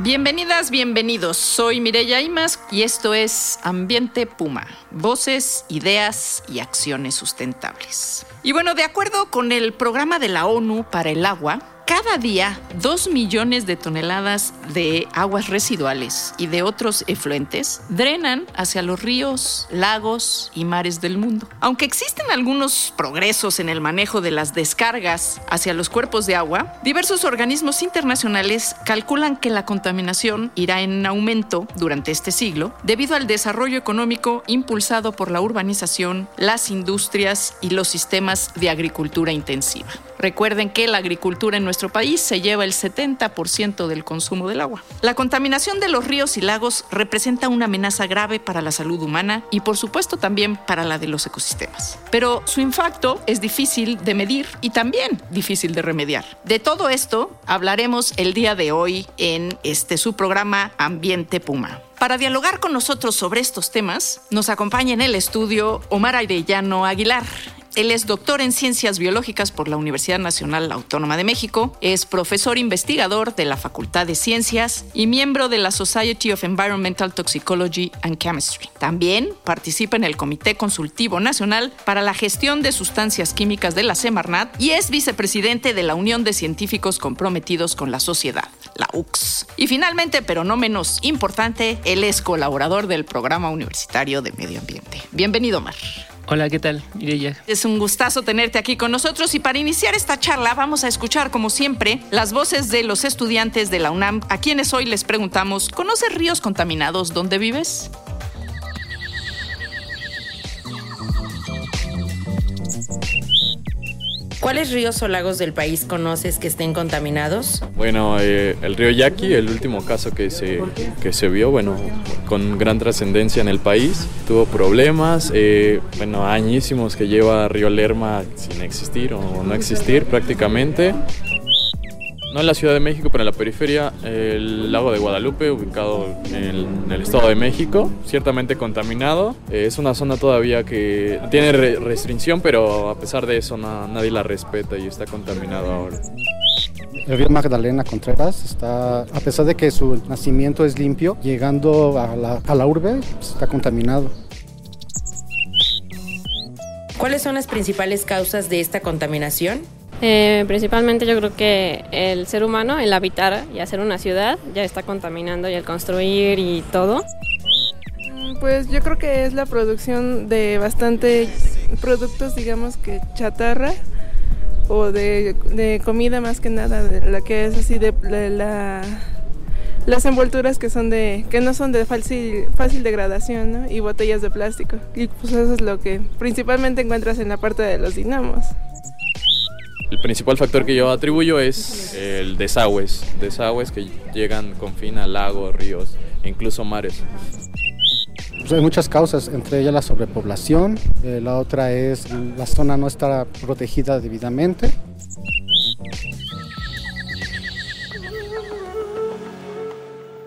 Bienvenidas, bienvenidos. Soy Mireya Imas y esto es Ambiente Puma. Voces, ideas y acciones sustentables. Y bueno, de acuerdo con el programa de la ONU para el agua, cada día, dos millones de toneladas de aguas residuales y de otros efluentes drenan hacia los ríos, lagos y mares del mundo. Aunque existen algunos progresos en el manejo de las descargas hacia los cuerpos de agua, diversos organismos internacionales calculan que la contaminación irá en aumento durante este siglo debido al desarrollo económico impulsado por la urbanización, las industrias y los sistemas de agricultura intensiva. Recuerden que la agricultura en nuestro país se lleva el 70% del consumo del agua. La contaminación de los ríos y lagos representa una amenaza grave para la salud humana y por supuesto también para la de los ecosistemas. Pero su impacto es difícil de medir y también difícil de remediar. De todo esto hablaremos el día de hoy en este su programa Ambiente Puma. Para dialogar con nosotros sobre estos temas, nos acompaña en el estudio Omar Arellano Aguilar. Él es doctor en Ciencias Biológicas por la Universidad Nacional Autónoma de México, es profesor investigador de la Facultad de Ciencias y miembro de la Society of Environmental Toxicology and Chemistry. También participa en el Comité Consultivo Nacional para la Gestión de Sustancias Químicas de la Semarnat y es vicepresidente de la Unión de Científicos Comprometidos con la Sociedad, la UX. Y finalmente, pero no menos importante, él es colaborador del Programa Universitario de Medio Ambiente. Bienvenido, Mar. Hola, ¿qué tal? Mireya. Es un gustazo tenerte aquí con nosotros y para iniciar esta charla vamos a escuchar, como siempre, las voces de los estudiantes de la UNAM, a quienes hoy les preguntamos, ¿conoces ríos contaminados donde vives? ¿Cuáles ríos o lagos del país conoces que estén contaminados? Bueno, eh, el río Yaqui, el último caso que se, que se vio, bueno, con gran trascendencia en el país, tuvo problemas, eh, bueno, añísimos que lleva Río Lerma sin existir o no existir prácticamente. No en la Ciudad de México, pero en la periferia, el lago de Guadalupe, ubicado en el, Estado de México, ciertamente contaminado. Eh, es una zona todavía que tiene restricción, pero a pesar de eso nadie la respeta y está contaminado ahora. El río Magdalena Contreras está, a pesar de que su nacimiento es limpio, llegando a la, a la urbe está contaminado. ¿Cuáles son las principales causas de esta contaminación? Eh, principalmente yo creo que el ser humano, el habitar y hacer una ciudad, ya está contaminando y el construir y todo. Mm, pues yo creo que es la producción de bastante productos, digamos que chatarra o de, comida más que nada, de la que es así de, la, las envolturas que son de que no son de fácil, fácil degradación ¿no? y botellas de plástico. Y pues eso es lo que principalmente encuentras en la parte de los dinamos. El principal factor que yo atribuyo es el desagües, desagües que llegan con fin a lagos, ríos e incluso mares. Pues hay muchas causas, entre ellas la sobrepoblación, eh, la otra es la zona no está protegida debidamente.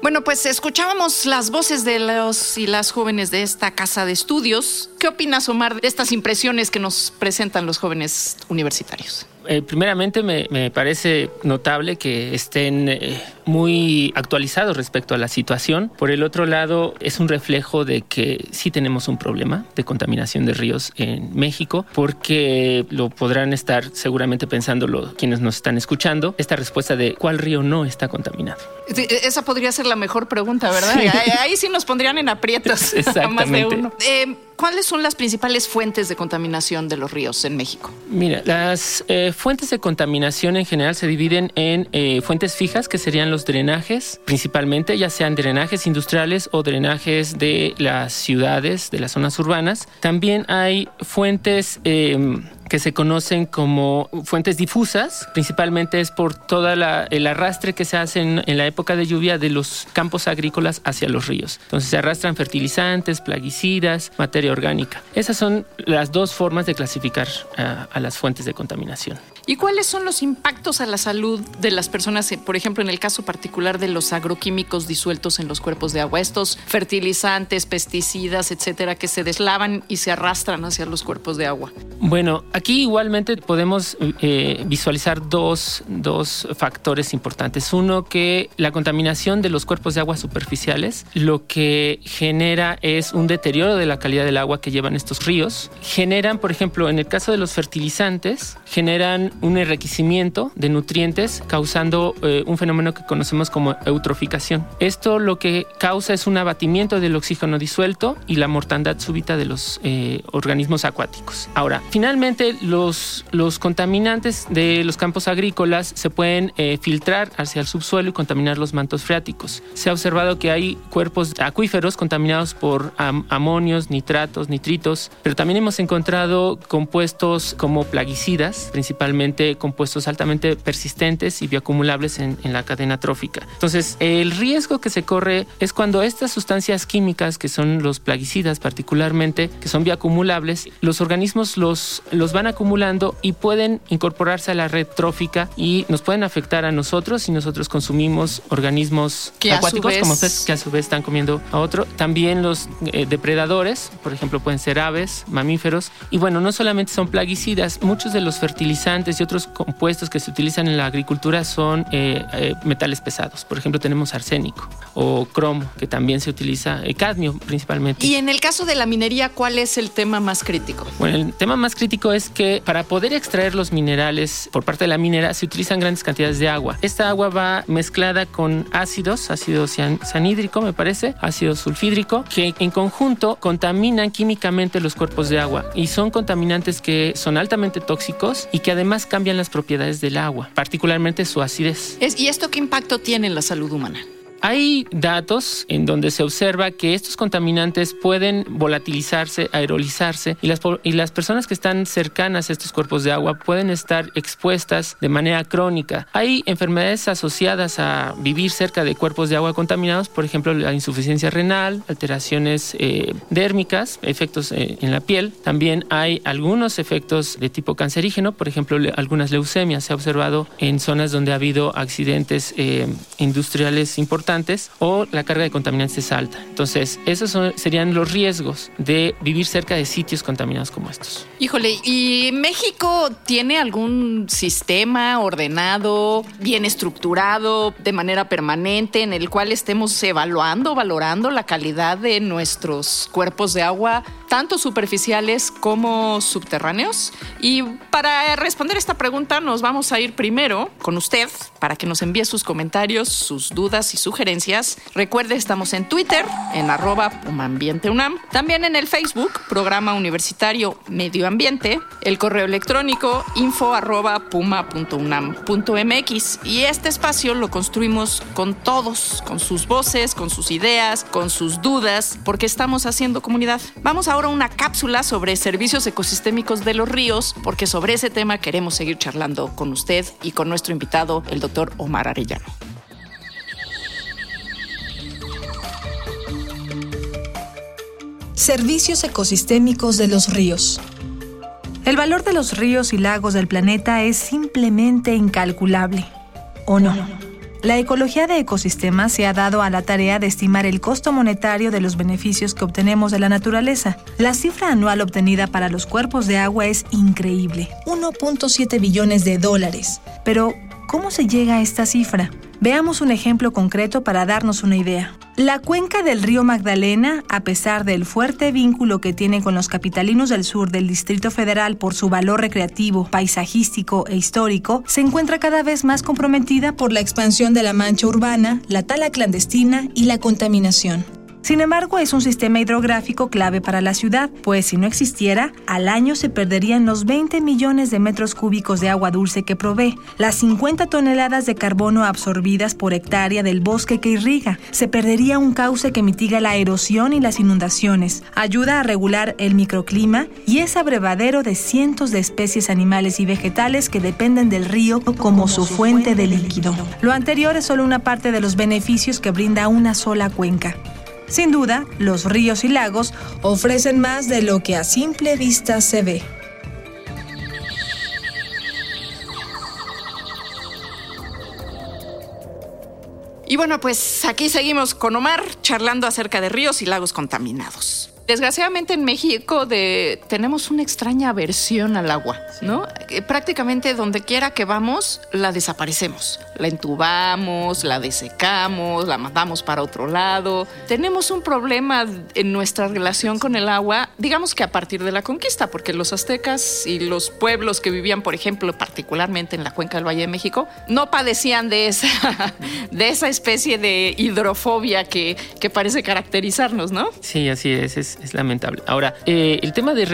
Bueno, pues escuchábamos las voces de los y las jóvenes de esta casa de estudios. ¿Qué opinas, Omar, de estas impresiones que nos presentan los jóvenes universitarios? Eh, primeramente me, parece notable que estén eh, muy actualizados respecto a la situación. Por el otro lado, es un reflejo de que sí tenemos un problema de contaminación de ríos en México, porque lo podrán estar seguramente pensando quienes nos están escuchando, esta respuesta de cuál río no está contaminado. Esa podría ser la mejor pregunta, ¿verdad? Ahí, sí nos pondrían en aprietos. Más de uno. Eh, ¿Cuáles son las principales fuentes de contaminación de los ríos en México? Mira, las eh, fuentes de contaminación en general se dividen en eh, fuentes fijas, que serían los drenajes, principalmente, ya sean drenajes industriales o drenajes de las ciudades, de las zonas urbanas. También hay fuentes em, que se conocen como fuentes difusas, principalmente es por todo el arrastre que se hace en, la época de lluvia de los campos agrícolas hacia los ríos. Entonces se arrastran fertilizantes, plaguicidas, materia orgánica. Esas son las dos formas de clasificar a las fuentes de contaminación. ¿Y cuáles son los impactos a la salud de las personas, por ejemplo, en el caso particular de los agroquímicos disueltos en los cuerpos de agua, estos fertilizantes, pesticidas, etcétera, que se deslavan y se arrastran hacia los cuerpos de agua? Bueno, aquí igualmente podemos eh, visualizar dos, dos factores importantes. Uno, que la contaminación de los cuerpos de agua superficiales lo que genera es un deterioro de la calidad del agua que llevan estos ríos. Generan, por ejemplo, en el caso de los fertilizantes, generan un enriquecimiento de nutrientes causando eh, un fenómeno que conocemos como eutroficación. Esto lo que causa es un abatimiento del oxígeno disuelto y la mortandad súbita de los eh, organismos acuáticos. Ahora, finalmente los, los contaminantes de los campos agrícolas se pueden eh, filtrar hacia el subsuelo y contaminar los mantos freáticos. Se ha observado que hay cuerpos acuíferos contaminados por amonios, nitratos, nitritos, pero también hemos encontrado compuestos como plaguicidas, principalmente compuestos altamente persistentes y bioacumulables en, la cadena trófica. Entonces, el riesgo que se corre es cuando estas sustancias químicas, que son los plaguicidas particularmente, que son bioacumulables, los organismos los, los van acumulando y pueden incorporarse a la red trófica y nos pueden afectar a nosotros si nosotros consumimos organismos acuáticos como peces que a su vez están comiendo a otro. También los eh, depredadores, por ejemplo, pueden ser aves, mamíferos. Y bueno, no solamente son plaguicidas, muchos de los fertilizantes y otros compuestos que se utilizan en la agricultura son eh, eh, metales pesados. Por ejemplo, tenemos arsénico o cromo, que también se utiliza, eh, cadmio principalmente. Y en el caso de la minería, ¿cuál es el tema más crítico? Bueno, el tema más crítico es que para poder extraer los minerales por parte de la minera se utilizan grandes cantidades de agua. Esta agua va mezclada con ácidos, ácido cianhídrico me parece, ácido sulfídrico, que en conjunto contaminan químicamente los cuerpos de agua y son contaminantes que son altamente tóxicos y que cambian las propiedades del agua, particularmente su acidez. ¿Y esto qué impacto tiene en la salud humana? Hay datos en donde se observa que estos contaminantes pueden volatilizarse, aerolizarse y las, y las personas que están cercanas a estos cuerpos de agua pueden estar expuestas de manera crónica. Hay enfermedades asociadas a vivir cerca de cuerpos de agua contaminados, por ejemplo la insuficiencia renal, alteraciones eh, dérmicas, efectos eh, en la piel. También hay algunos efectos de tipo cancerígeno, por ejemplo algunas leucemias. Se ha observado en zonas donde ha habido accidentes eh, industriales importantes o la carga de contaminantes es alta. Entonces, esos serían los riesgos de vivir cerca de sitios contaminados como estos. Híjole, ¿y México tiene algún sistema ordenado, bien estructurado, de manera permanente, en el cual estemos evaluando, valorando la calidad de nuestros cuerpos de agua, tanto superficiales como subterráneos? Y para responder esta pregunta, nos vamos a ir primero con usted para que nos envíe sus comentarios, sus dudas y sugerencias Recuerde, estamos en Twitter, en arroba también en el Facebook, Programa Universitario Medio Ambiente, el correo electrónico info arroba puma.unam.mx y este espacio lo construimos con todos, con sus voces, con sus ideas, con sus dudas, porque estamos haciendo comunidad. Vamos una cápsula sobre servicios ecosistémicos de los ríos, porque sobre ese tema queremos seguir charlando con usted y con nuestro invitado, el doctor Omar Arellano. Servicios ecosistémicos de los ríos. El valor de los ríos y lagos del planeta es simplemente incalculable. ¿O no? La ecología de ecosistemas se ha dado a la tarea de estimar el costo monetario de los beneficios que obtenemos de la naturaleza. La cifra anual obtenida para los cuerpos de agua es increíble, 1.7 billones de dólares. Pero, ¿cómo se llega a esta cifra? Veamos un ejemplo concreto para darnos una idea. La cuenca del río Magdalena, a pesar del fuerte vínculo que tiene con los capitalinos del sur del Distrito Federal por su valor recreativo, paisajístico e histórico, se encuentra cada vez más comprometida por la expansión de la mancha urbana, la tala clandestina y la contaminación. Sin embargo, es un sistema hidrográfico clave para la ciudad, pues si no existiera, al año se perderían los 20 millones de metros cúbicos de agua dulce que provee, las 50 toneladas de carbono absorbidas por hectárea del bosque que irriga, se perdería un cauce que mitiga la erosión y las inundaciones, ayuda a regular el microclima y es abrevadero de cientos de especies animales y vegetales que dependen del río como su fuente de líquido. Lo anterior es solo una parte de los beneficios que brinda una sola cuenca. Sin duda, los ríos y lagos ofrecen más de lo que a simple vista se ve. Y bueno, pues aquí seguimos con Omar charlando acerca de ríos y lagos contaminados. Desgraciadamente en México de, tenemos una extraña aversión al agua, ¿no? Eh, prácticamente donde quiera que vamos, la desaparecemos. La entubamos, la desecamos, la mandamos para otro lado. Tenemos un problema en nuestra relación con el agua, digamos que a partir de la conquista, porque los aztecas y los pueblos que vivían, por ejemplo, particularmente en la cuenca del Valle de México, no padecían de esa, de esa especie de hidrofobia que, que parece caracterizarnos, ¿no? Sí, así es. es es, lamentable. Ahora, eh, el tema de,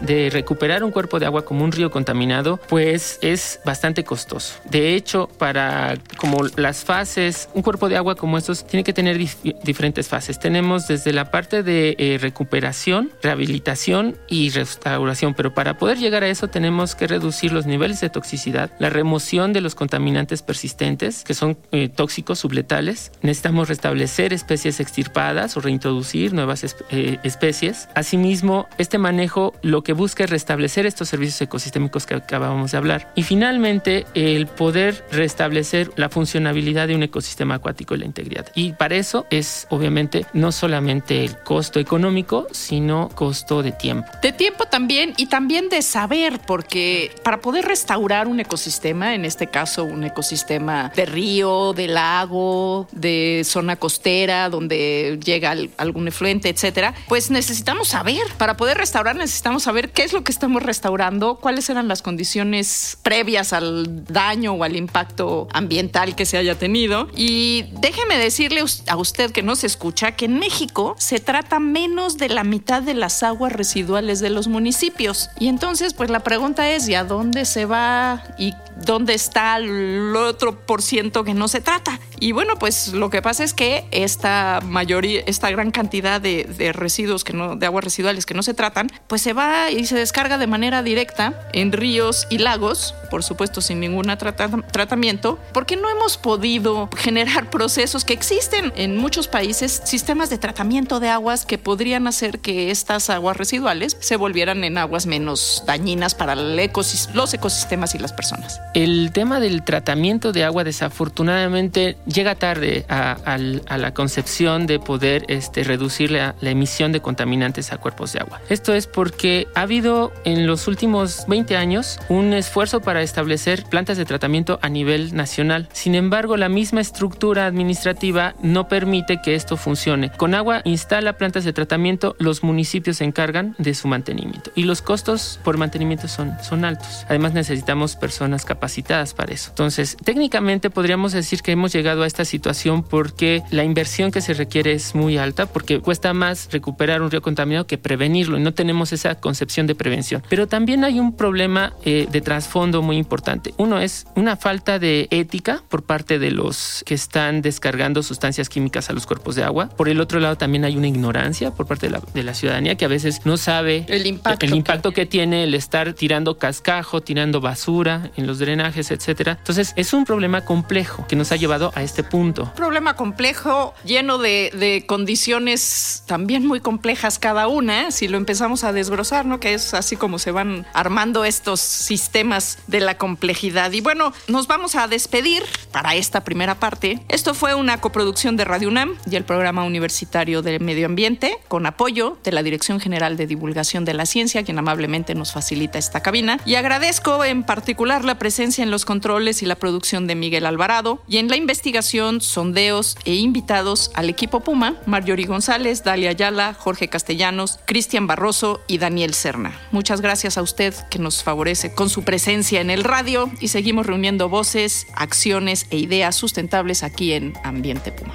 de recuperar un cuerpo de agua como un río contaminado, pues es bastante costoso. De hecho, para como las fases, un cuerpo de agua como estos tiene que tener diferentes fases. Tenemos desde la parte de eh, recuperación, rehabilitación y restauración, pero para poder llegar a eso tenemos que reducir los niveles de toxicidad, la remoción de los contaminantes persistentes, que son eh, tóxicos subletales. Necesitamos restablecer especies extirpadas o reintroducir nuevas especies especies. Asimismo, este manejo lo que busca es restablecer estos servicios ecosistémicos que acabamos de hablar. Y finalmente, el poder restablecer la funcionabilidad de un ecosistema acuático y la integridad. Y para eso es obviamente no solamente el costo económico, sino costo de tiempo. De tiempo también y también de saber, porque para poder restaurar un ecosistema, en este caso un ecosistema de río, de lago, de zona costera, donde llega algún efluente, etcétera, pues necesitamos saber, para poder restaurar necesitamos saber qué es lo que estamos restaurando, eran las condiciones previas al daño o al impacto ambiental que se haya tenido. Y déjeme decirle a usted que nos escucha que en México se trata menos de la mitad de las aguas residuales de los municipios. Y entonces, pues la pregunta es, ¿y a dónde se va y dónde está el otro por ciento que no se trata? Y bueno, pues lo que pasa es que esta mayoría, esta gran cantidad de, residuos que no, de aguas residuales que no se tratan, pues se va y se descarga de manera directa en ríos y lagos, por supuesto sin ningún tratamiento, porque no hemos podido generar procesos que existen en muchos países, sistemas de tratamiento de aguas que podrían hacer que estas aguas residuales se volvieran en aguas menos dañinas para los ecosistemas y las personas. El tema del tratamiento de agua desafortunadamente llega tarde a, la concepción de poder este, reducir la, emisión de contaminantes a cuerpos de agua. Esto es porque ha habido en los últimos 20 años un esfuerzo para establecer plantas de tratamiento a nivel nacional. Sin embargo, la misma estructura administrativa no permite que esto funcione. Con agua instala plantas de tratamiento, los municipios se encargan de su mantenimiento y los costos por mantenimiento son, son altos. Además necesitamos personas capacitadas para eso. Entonces, técnicamente podríamos decir que hemos llegado a esta situación porque la inversión que se requiere es muy alta, porque cuesta más recuperar un río contaminado que prevenirlo y no tenemos esa concepción de prevención. Pero también hay un problema eh, de trasfondo muy importante. Uno es una falta de ética por parte de los que están descargando sustancias químicas a los cuerpos de agua. Por el otro lado también hay una ignorancia por parte de la, ciudadanía que a veces no sabe el impacto, el impacto que... tiene el estar tirando cascajo, tirando basura en los drenajes, etcétera. Entonces es un problema complejo que nos ha llevado a este punto. Un problema complejo lleno de, de condiciones también muy complejas cada una, si lo empezamos a desbrozar, ¿no? Que es así como se van armando estos sistemas de la complejidad. Y bueno, nos vamos a despedir para esta primera parte. Esto fue una coproducción de Radio UNAM y el Programa Universitario de Medio Ambiente, con apoyo de la Dirección General de Divulgación de la Ciencia, quien amablemente nos facilita esta cabina. Y agradezco en particular la presencia en los controles y la producción de Miguel Alvarado y en la investigación, sondeos e invitados al equipo Puma, Marjorie González, Dalia Ayala, Jorge Castellanos, Cristian Barroso y Daniel Serna. Muchas gracias a usted que nos favorece con su presencia en el radio y seguimos reuniendo voces, acciones e ideas sustentables aquí en Ambiente Puma.